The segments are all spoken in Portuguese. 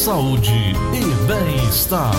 saúde e bem-estar.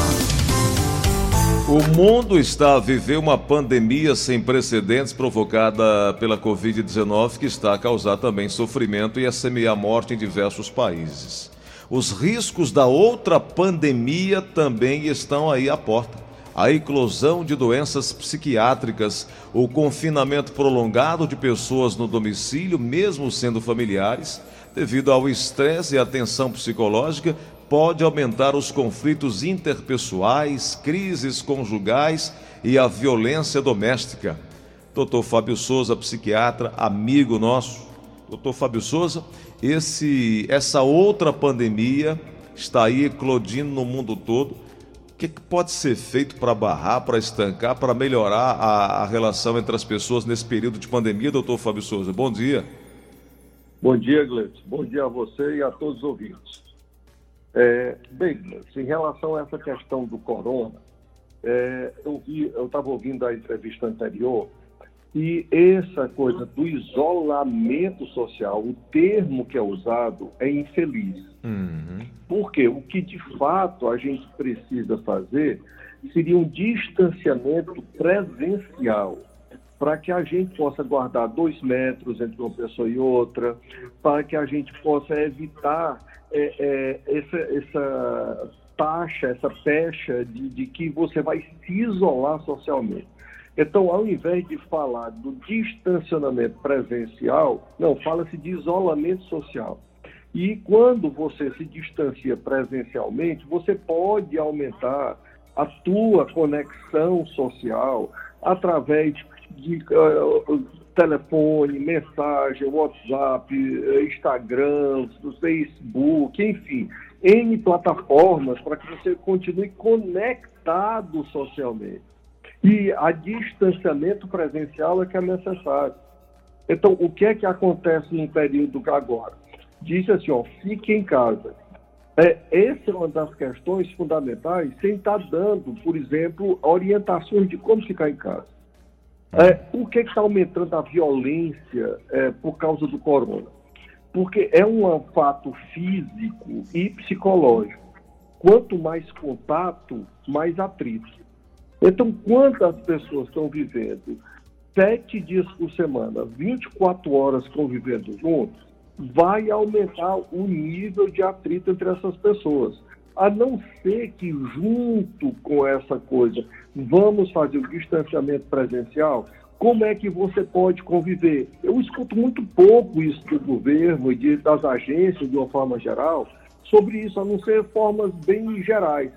O mundo está a viver uma pandemia sem precedentes provocada pela Covid-19 que está a causar também sofrimento e a semear morte em diversos países. Os riscos da outra pandemia também estão aí à porta. A eclosão de doenças psiquiátricas, o confinamento prolongado de pessoas no domicílio, mesmo sendo familiares, devido ao estresse e à tensão psicológica, pode aumentar os conflitos interpessoais, crises conjugais e a violência doméstica. Doutor Fábio Souza, psiquiatra, amigo nosso. Doutor Fábio Souza, esse, essa outra pandemia está aí eclodindo no mundo todo. O que, que pode ser feito para barrar, para estancar, para melhorar a, a relação entre as pessoas nesse período de pandemia, doutor Fábio Souza? Bom dia. Bom dia, Gleison. Bom dia a você e a todos os ouvintes. É, bem, em relação a essa questão do corona, é, eu estava ouvindo a entrevista anterior e essa coisa do isolamento social, o termo que é usado é infeliz. Uhum. Porque o que de fato a gente precisa fazer seria um distanciamento presencial para que a gente possa guardar dois metros entre uma pessoa e outra, para que a gente possa evitar é, é, essa, essa taxa, essa pecha de, de que você vai se isolar socialmente. Então, ao invés de falar do distanciamento presencial, não, fala-se de isolamento social. E quando você se distancia presencialmente, você pode aumentar a tua conexão social através de uh, telefone, mensagem, WhatsApp, Instagram, Facebook, enfim, N plataformas para que você continue conectado socialmente. E a distanciamento presencial é que é necessário. Então, o que é que acontece no período agora? Diz assim, ó, fique em casa. É, essa é uma das questões fundamentais, sem estar dando, por exemplo, orientações de como ficar em casa. É, por que está aumentando a violência é, por causa do corona? Porque é um fato físico e psicológico. Quanto mais contato, mais atrito. Então, quantas pessoas estão vivendo sete dias por semana, 24 horas convivendo juntos, vai aumentar o nível de atrito entre essas pessoas. A não ser que, junto com essa coisa, vamos fazer o distanciamento presencial, como é que você pode conviver? Eu escuto muito pouco isso do governo e das agências, de uma forma geral, sobre isso, a não ser formas bem gerais.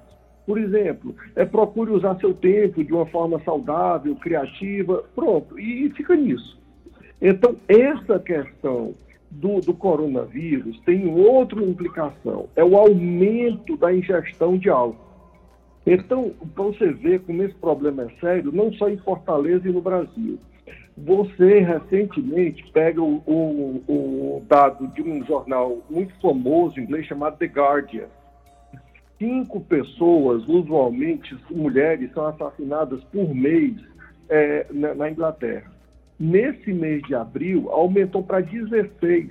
Por exemplo, é, procure usar seu tempo de uma forma saudável, criativa, pronto, e fica nisso. Então, essa questão do, do coronavírus tem outra implicação, é o aumento da ingestão de álcool. Então, para você ver como esse problema é sério, não só em Fortaleza e no Brasil. Você recentemente pega o, o, o dado de um jornal muito famoso inglês chamado The Guardian. Cinco pessoas, usualmente mulheres, são assassinadas por mês é, na, na Inglaterra. Nesse mês de abril, aumentou para 16,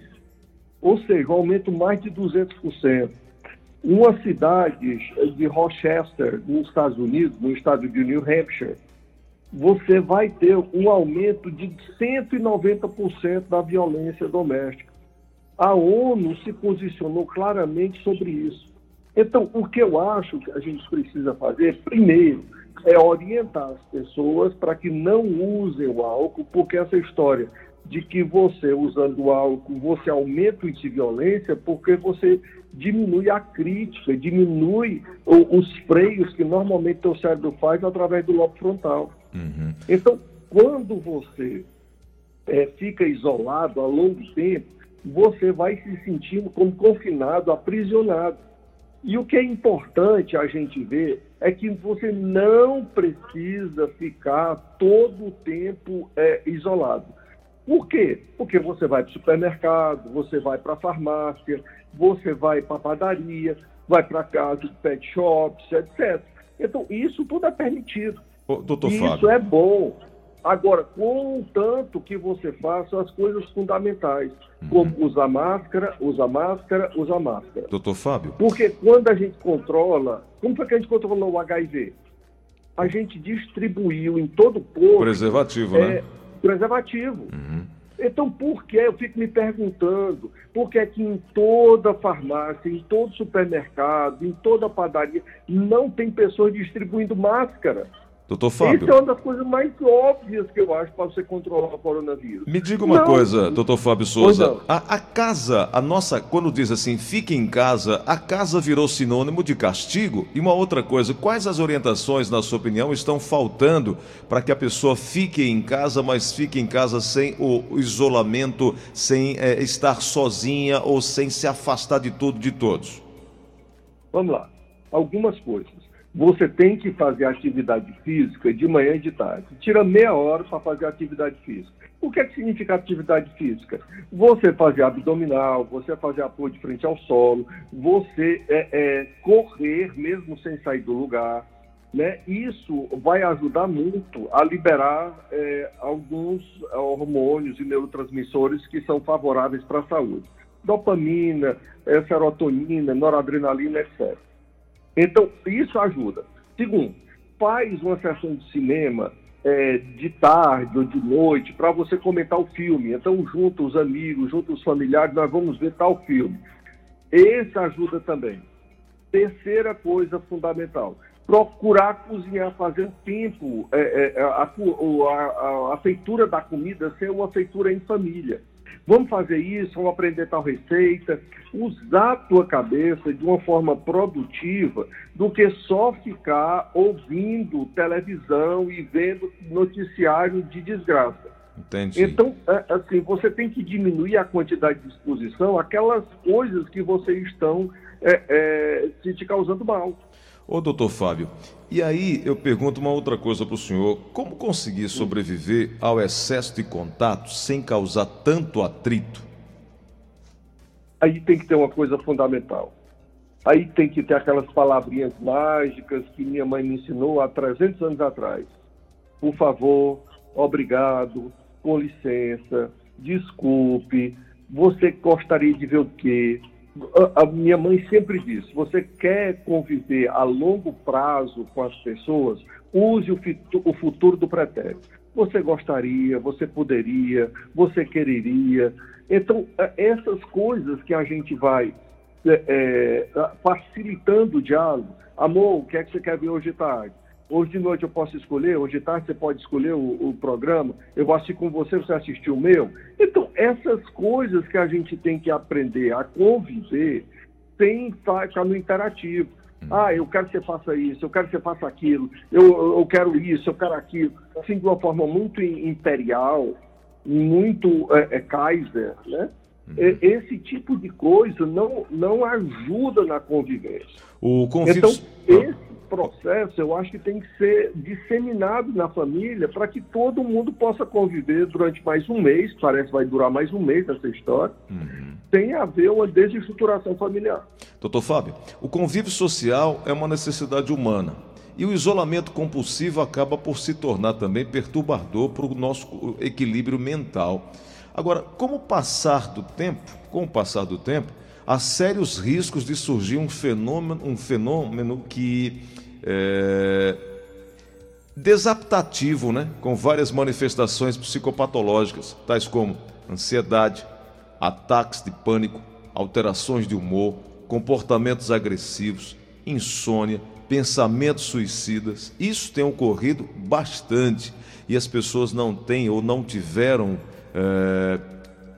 ou seja, um aumento mais de 200%. Uma cidade de Rochester, nos Estados Unidos, no estado de New Hampshire, você vai ter um aumento de 190% da violência doméstica. A ONU se posicionou claramente sobre isso. Então, o que eu acho que a gente precisa fazer, primeiro, é orientar as pessoas para que não usem o álcool, porque essa história de que você usando o álcool, você aumenta o índice de violência, porque você diminui a crítica, diminui o, os freios que normalmente o cérebro faz através do lobo frontal. Uhum. Então, quando você é, fica isolado a longo tempo, você vai se sentindo como confinado, aprisionado. E o que é importante a gente ver é que você não precisa ficar todo o tempo é, isolado. Por quê? Porque você vai para o supermercado, você vai para a farmácia, você vai para a padaria, vai para casa de pet shops, etc. Então, isso tudo é permitido. Ô, doutor isso Fábio. é bom. Agora, contanto que você faça as coisas fundamentais. Como usar máscara, usar máscara, usar máscara. Doutor Fábio? Porque quando a gente controla, como foi que a gente controlou o HIV? A gente distribuiu em todo o corpo. Preservativo, é, né? Preservativo. Uhum. Então, por que? Eu fico me perguntando, por que é que em toda farmácia, em todo supermercado, em toda padaria, não tem pessoas distribuindo máscara? Doutor Fábio. Isso é uma das coisas mais óbvias que eu acho para você controlar o coronavírus. Me diga uma não. coisa, doutor Fábio Souza. A, a, casa, a nossa, quando diz assim, fique em casa, a casa virou sinônimo de castigo? E uma outra coisa, quais as orientações, na sua opinião, estão faltando para que a pessoa fique em casa, mas fique em casa sem o isolamento, sem é, estar sozinha ou sem se afastar de tudo, de todos? Vamos lá. Algumas coisas você tem que fazer atividade física de manhã e de tarde. Tira meia hora para fazer atividade física. O que, é que significa atividade física? Você fazer abdominal, você fazer apoio de frente ao solo, você é, é, correr mesmo sem sair do lugar. Né? Isso vai ajudar muito a liberar é, alguns hormônios e neurotransmissores que são favoráveis para a saúde. Dopamina, é, serotonina, noradrenalina, etc. Então, isso ajuda. Segundo, faz uma sessão de cinema é, de tarde ou de noite para você comentar o filme. Então, junto os amigos, junto os familiares, nós vamos ver tal filme. Esse ajuda também. Terceira coisa fundamental, procurar cozinhar, fazer tempo, é, é, a, a, a, a feitura da comida ser uma feitura em família. Vamos fazer isso, vamos aprender tal receita, usar a tua cabeça de uma forma produtiva do que só ficar ouvindo televisão e vendo noticiário de desgraça. Entendi. Então, é, assim, você tem que diminuir a quantidade de exposição aquelas coisas que vocês estão é, é, te causando mal. Ô, doutor Fábio, e aí eu pergunto uma outra coisa para o senhor: como conseguir sobreviver ao excesso de contato sem causar tanto atrito? Aí tem que ter uma coisa fundamental. Aí tem que ter aquelas palavrinhas mágicas que minha mãe me ensinou há 300 anos atrás. Por favor, obrigado, com licença, desculpe, você gostaria de ver o quê? A minha mãe sempre disse: você quer conviver a longo prazo com as pessoas, use o, o futuro do pretérito. Você gostaria, você poderia, você quereria. Então, é, essas coisas que a gente vai é, é, facilitando o diálogo. Amor, o que é que você quer ver hoje de tarde? Hoje de noite eu posso escolher, hoje de tarde você pode escolher o, o, programa, eu vou assistir com você, você assistir o meu. Então, essas coisas que a gente tem que aprender a conviver sem estar no interativo. Hum. Ah, eu quero que você faça isso, eu quero que você faça aquilo, eu, eu quero isso, eu quero aquilo. Assim, de uma forma muito imperial, muito é, é Kaiser, né? Uhum. Esse tipo de coisa não, não ajuda na convivência. O. Então, esse processo eu acho que tem que ser disseminado na família para que todo mundo possa conviver durante mais um mês, parece que vai durar mais um mês essa história, uhum. sem haver uma desestruturação familiar. Doutor Fábio, o convívio social é uma necessidade humana. E o isolamento compulsivo acaba por se tornar também perturbador para o nosso equilíbrio mental. Agora, como passar do tempo, com o passar do tempo, há sérios riscos de surgir um fenômeno, um fenômeno que é, desaptativo, né? com várias manifestações psicopatológicas, tais como ansiedade, ataques de pânico, alterações de humor, comportamentos agressivos, insônia, pensamentos suicidas. Isso tem ocorrido bastante e as pessoas não têm ou não tiveram é,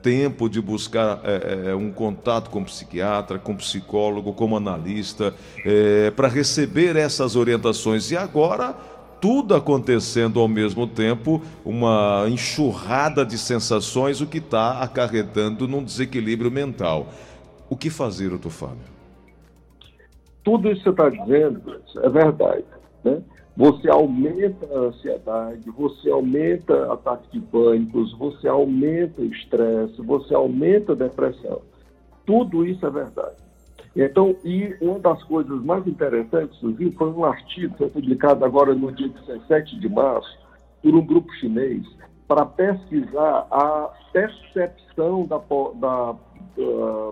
tempo de buscar é, um contato com psiquiatra, com psicólogo, como analista, é, para receber essas orientações. E agora, tudo acontecendo ao mesmo tempo, uma enxurrada de sensações, o que está acarretando num desequilíbrio mental. O que fazer, doutor Fábio? Tudo isso que você está dizendo é verdade. Né? Você aumenta a ansiedade, você aumenta ataques de pânicos, você aumenta o estresse, você aumenta a depressão. Tudo isso é verdade. Então, e uma das coisas mais interessantes, Suzy, foi um artigo que foi publicado agora no dia 17 de março por um grupo chinês para pesquisar a percepção da, da,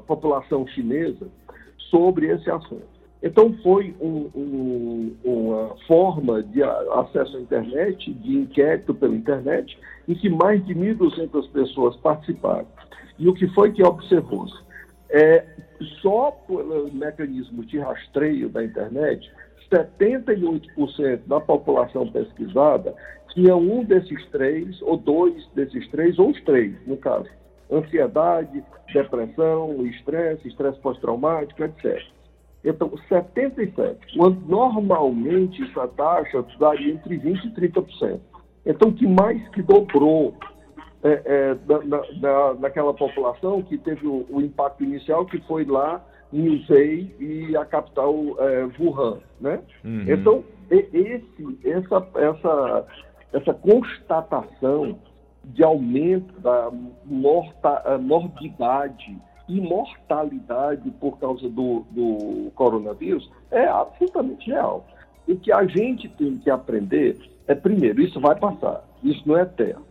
população chinesa sobre esse assunto. Então, foi um, um, uma forma de acesso à internet, de inquérito pela internet, em que mais de 1.200 pessoas participaram. E o que foi que observou-se? É, só pelo mecanismo de rastreio da internet, 78% da população pesquisada tinha um desses três, ou dois desses três, ou os três, no caso. Ansiedade, depressão, estresse, estresse pós-traumático, etc. Então, 77, quando normalmente essa taxa daria entre 20% e 30%. Então, que mais que dobrou é, é, na, na, naquela população que teve o, o, impacto inicial, que foi lá em Hubei e a capital é, Wuhan, né? Uhum. Então, esse, essa, essa, essa constatação de aumento da morta, morbidade e mortalidade por causa do, do coronavírus é absolutamente real. O que a gente tem que aprender é, primeiro, isso vai passar, isso não é eterno.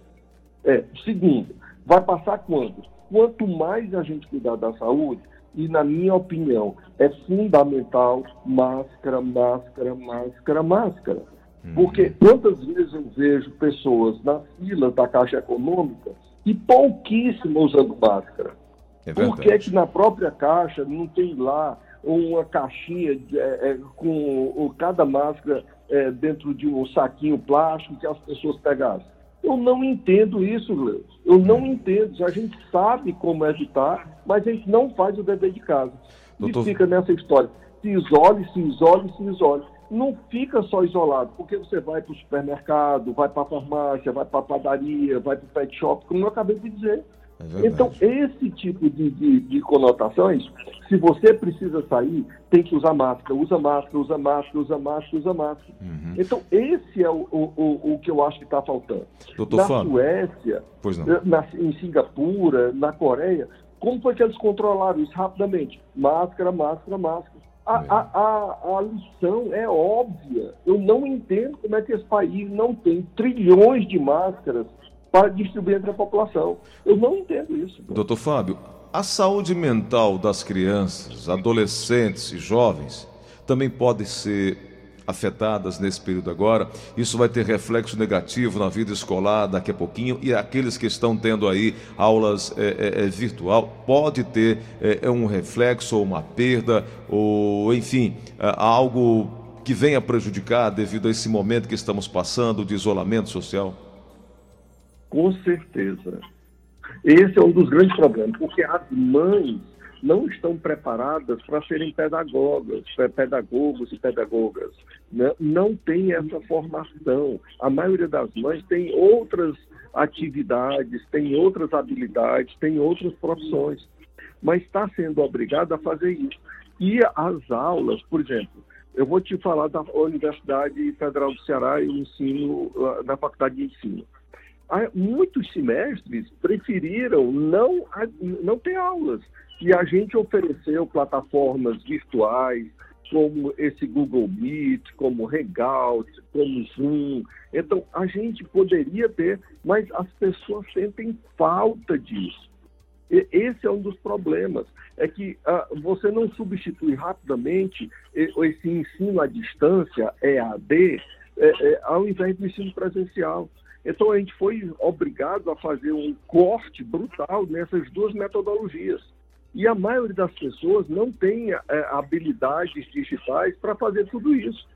É, segundo, vai passar quando? Quanto mais a gente cuidar da saúde, e na minha opinião, é fundamental máscara, máscara, máscara, máscara. Uhum. Porque quantas vezes eu vejo pessoas na fila da Caixa Econômica e pouquíssimo usando máscara? É Por que, que na própria Caixa não tem lá uma caixinha é, é com cada máscara é, dentro de um saquinho plástico que as pessoas pegassem? Eu não entendo isso, Gleus. Eu não hum. entendo. A gente sabe como evitar, mas a gente não faz o dever de casa. Doutor... E fica nessa história. Se isole, se isole, se isole. Não fica só isolado, porque você vai para o supermercado, vai para a farmácia, vai para a padaria, vai para o pet shop, como eu acabei de dizer. É então, esse tipo de, de, de, conotações, se você precisa sair, tem que usar máscara, usa máscara, usa máscara, usa máscara, usa máscara. Uhum. Então, esse é o, o, o que eu acho que está faltando. Doutor na Fábio, Suécia, na, em Singapura, na Coreia, como foi que eles controlaram isso rapidamente? Máscara, máscara, máscara. A, é. a, a, a, lição é óbvia. Eu não entendo como é que esse país não tem trilhões de máscaras para distribuir entre a população. Eu não entendo isso. Doutor Fábio, a saúde mental das crianças, adolescentes e jovens também pode ser afetadas nesse período agora. Isso vai ter reflexo negativo na vida escolar daqui a pouquinho e aqueles que estão tendo aí aulas é, é, é virtual pode ter é, é, um reflexo ou uma perda ou enfim é, algo que venha prejudicar devido a esse momento que estamos passando de isolamento social. Com certeza. Esse é um dos grandes problemas, porque as mães não estão preparadas para serem pedagogas, pedagogos e pedagogas. Né? Não tem essa formação. A maioria das mães tem outras atividades, tem outras habilidades, tem outras profissões, mas está sendo obrigada a fazer isso. E as aulas, por exemplo, eu vou te falar da Universidade Federal do Ceará e ensino, da Faculdade de Ensino muitos semestres preferiram não, não ter aulas. E a gente ofereceu plataformas virtuais, como esse Google Meet, como Hangout, como Zoom. Então, a gente poderia ter, mas as pessoas sentem falta disso. E esse é um dos problemas, é que uh, você não substitui rapidamente esse ensino à distância, EAD, é, é, ao invés do ensino presencial. Então a gente foi obrigado a fazer um corte brutal nessas duas metodologias. E a maioria das pessoas não tem é, habilidades digitais para fazer tudo isso.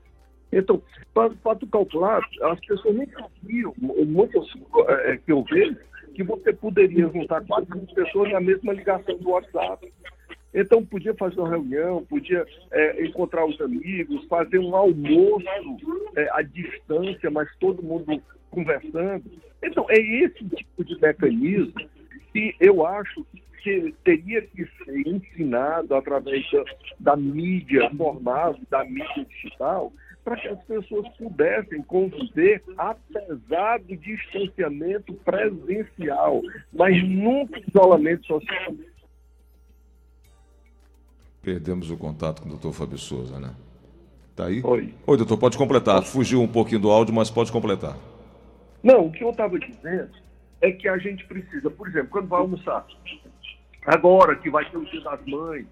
Então, para tu calcular, as pessoas nem sabiam, muitas é, que eu vejo, que você poderia juntar quatro pessoas na mesma ligação do WhatsApp. Então, podia fazer uma reunião, podia é, encontrar os amigos, fazer um almoço é, à distância, mas todo mundo conversando. Então, é esse tipo de mecanismo que eu acho que teria que ser ensinado através da, da mídia formal, da mídia digital, para que as pessoas pudessem conviver apesar do distanciamento presencial, mas nunca isolamento social. Perdemos o contato com o doutor Fábio Souza, né? Tá aí? Oi. Oi, doutor, pode completar. Fugiu um pouquinho do áudio, mas pode completar. Não, o que eu estava dizendo é que a gente precisa, por exemplo, quando vai almoçar, agora que vai ter o dia das mães,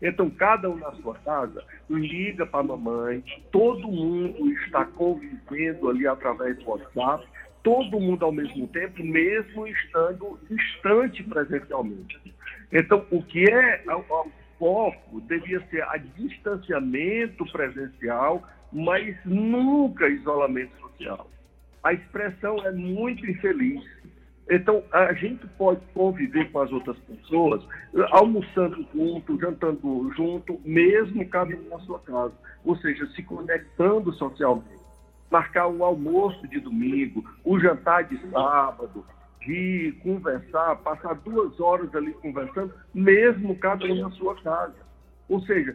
então cada um na sua casa liga para a mamãe, todo mundo está convivendo ali através do WhatsApp, todo mundo ao mesmo tempo, mesmo estando distante presencialmente. Então, o que é o foco devia ser a distanciamento presencial, mas nunca isolamento social. A expressão é muito infeliz. Então, a gente pode conviver com as outras pessoas, almoçando junto, jantando junto, mesmo cada na sua casa. Ou seja, se conectando socialmente. Marcar um almoço de domingo, o jantar de sábado, rir, conversar, passar duas horas ali conversando, mesmo cada na sua casa. Ou seja,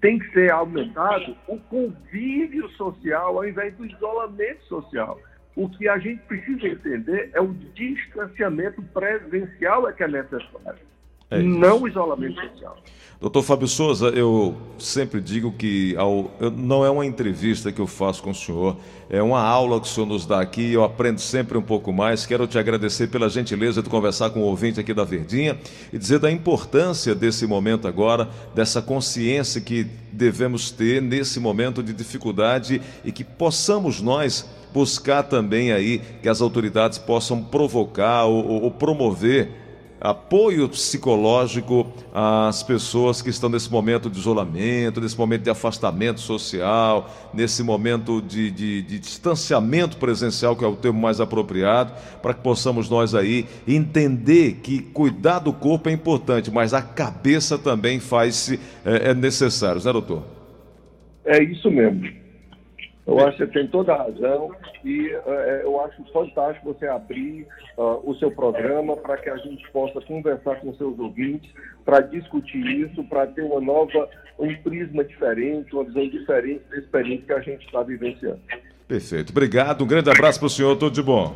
tem que ser aumentado o convívio social ao invés do isolamento social. O que a gente precisa entender é o distanciamento presencial é que é necessário, é não isolamento social. Doutor Fábio Souza, eu sempre digo que ao, não é uma entrevista que eu faço com o senhor, é uma aula que o senhor nos dá aqui, eu aprendo sempre um pouco mais. Quero te agradecer pela gentileza de conversar com o ouvinte aqui da Verdinha e dizer da importância desse momento agora, dessa consciência que devemos ter nesse momento de dificuldade e que possamos nós buscar também aí que as autoridades possam provocar ou, ou promover apoio psicológico às pessoas que estão nesse momento de isolamento, nesse momento de afastamento social, nesse momento de, de, de, distanciamento presencial, que é o termo mais apropriado, para que possamos nós aí entender que cuidar do corpo é importante, mas a cabeça também faz-se é, é necessário, né, doutor? É isso mesmo. Eu acho que você tem toda a razão e uh, eu acho fantástico você abrir uh, o seu programa para que a gente possa conversar com seus ouvintes, para discutir isso, para ter uma nova, um prisma diferente, uma visão diferente da experiência que a gente está vivenciando. Perfeito. Obrigado. Um grande abraço para o senhor. Tudo de bom.